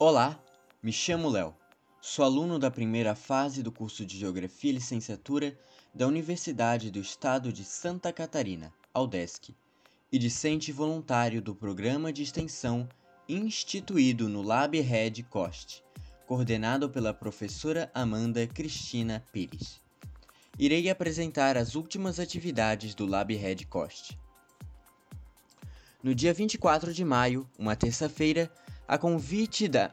Olá, me chamo Léo. Sou aluno da primeira fase do curso de Geografia e Licenciatura da Universidade do Estado de Santa Catarina, UDESC, e discente voluntário do programa de extensão instituído no Lab Red Cost, coordenado pela professora Amanda Cristina Pires. Irei apresentar as últimas atividades do Lab Red Cost. No dia 24 de maio, uma terça-feira, a convite da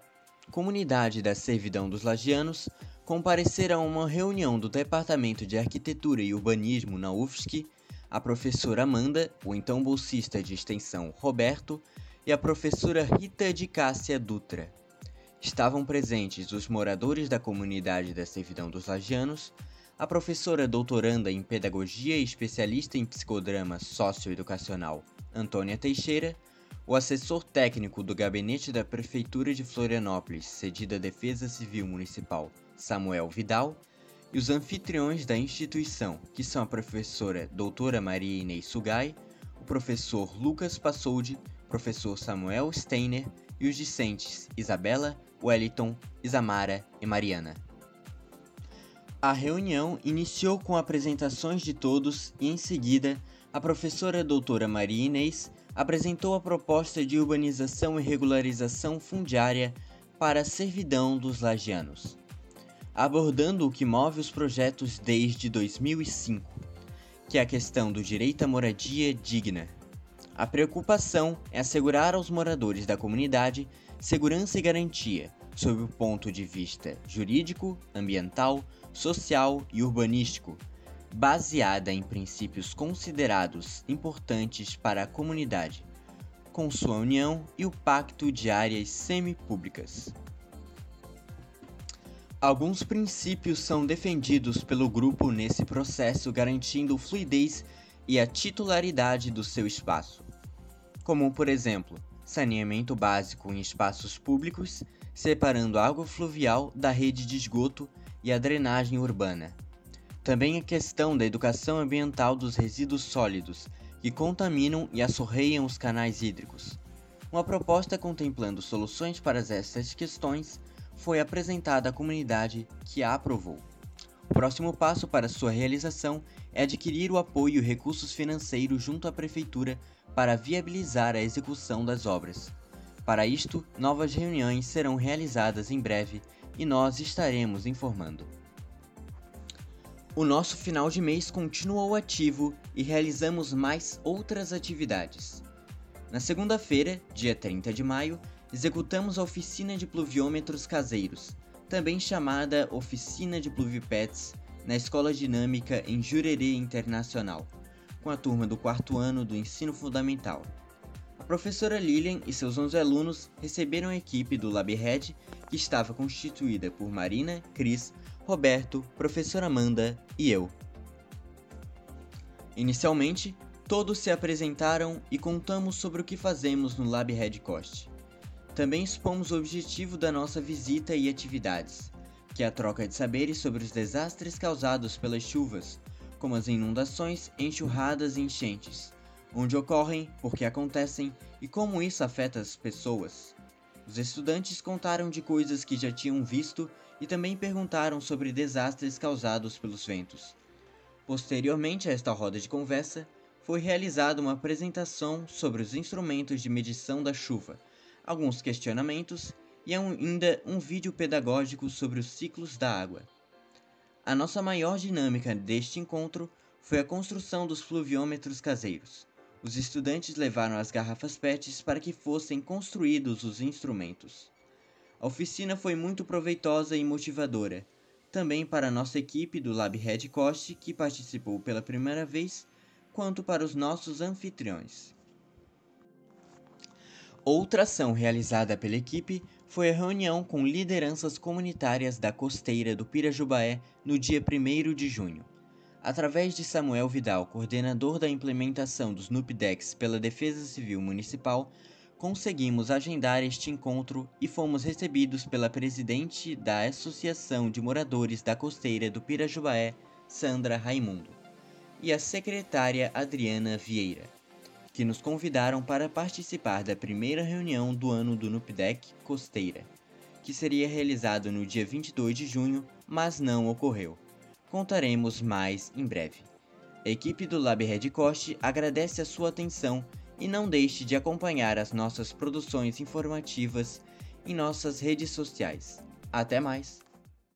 comunidade da Servidão dos Lagianos, compareceram a uma reunião do Departamento de Arquitetura e Urbanismo na UFSC a professora Amanda, o então bolsista de extensão Roberto e a professora Rita de Cássia Dutra. Estavam presentes os moradores da comunidade da Servidão dos Lagianos, a professora doutoranda em Pedagogia e especialista em Psicodrama Socioeducacional Antônia Teixeira, o assessor técnico do gabinete da Prefeitura de Florianópolis, cedido à Defesa Civil Municipal, Samuel Vidal, e os anfitriões da instituição, que são a professora doutora Maria Inês Sugai, o professor Lucas Passoldi, professor Samuel Steiner e os discentes Isabela, Wellington, Isamara e Mariana. A reunião iniciou com apresentações de todos e, em seguida, a professora doutora Maria Inês apresentou a proposta de urbanização e regularização fundiária para a servidão dos lagianos, abordando o que move os projetos desde 2005, que é a questão do direito à moradia digna. A preocupação é assegurar aos moradores da comunidade segurança e garantia, sob o ponto de vista jurídico, ambiental, social e urbanístico, baseada em princípios considerados importantes para a comunidade, com sua união e o pacto de áreas semipúblicas. Alguns princípios são defendidos pelo grupo nesse processo, garantindo fluidez e a titularidade do seu espaço, como, por exemplo, saneamento básico em espaços públicos, separando água fluvial da rede de esgoto e a drenagem urbana também a questão da educação ambiental dos resíduos sólidos, que contaminam e assorreiam os canais hídricos. Uma proposta contemplando soluções para essas questões foi apresentada à comunidade, que a aprovou. O próximo passo para sua realização é adquirir o apoio e recursos financeiros junto à Prefeitura para viabilizar a execução das obras. Para isto, novas reuniões serão realizadas em breve e nós estaremos informando. O nosso final de mês continuou ativo e realizamos mais outras atividades. Na segunda-feira, dia 30 de maio, executamos a oficina de pluviômetros caseiros, também chamada Oficina de Pluvipets, na Escola Dinâmica em Jurerê Internacional, com a turma do quarto ano do ensino fundamental. A professora Lilian e seus 11 alunos receberam a equipe do LabRed, que estava constituída por Marina, Cris, Roberto, professora Amanda e eu. Inicialmente, todos se apresentaram e contamos sobre o que fazemos no Lab Red Coast. Também expomos o objetivo da nossa visita e atividades, que é a troca de saberes sobre os desastres causados pelas chuvas, como as inundações, enxurradas e enchentes, onde ocorrem, por que acontecem e como isso afeta as pessoas. Os estudantes contaram de coisas que já tinham visto e também perguntaram sobre desastres causados pelos ventos. Posteriormente a esta roda de conversa, foi realizada uma apresentação sobre os instrumentos de medição da chuva, alguns questionamentos e ainda um vídeo pedagógico sobre os ciclos da água. A nossa maior dinâmica deste encontro foi a construção dos fluviômetros caseiros. Os estudantes levaram as garrafas PETs para que fossem construídos os instrumentos. A oficina foi muito proveitosa e motivadora, também para a nossa equipe do Lab Red Coast, que participou pela primeira vez, quanto para os nossos anfitriões. Outra ação realizada pela equipe foi a reunião com lideranças comunitárias da costeira do Pirajubaé no dia 1 de junho. Através de Samuel Vidal, coordenador da implementação dos NUPDEX pela Defesa Civil Municipal, conseguimos agendar este encontro e fomos recebidos pela presidente da Associação de Moradores da Costeira do Pirajubaé, Sandra Raimundo, e a secretária Adriana Vieira, que nos convidaram para participar da primeira reunião do ano do NUPDEC Costeira, que seria realizado no dia 22 de junho, mas não ocorreu. Contaremos mais em breve. A equipe do Lab Red Coast agradece a sua atenção e não deixe de acompanhar as nossas produções informativas em nossas redes sociais. Até mais!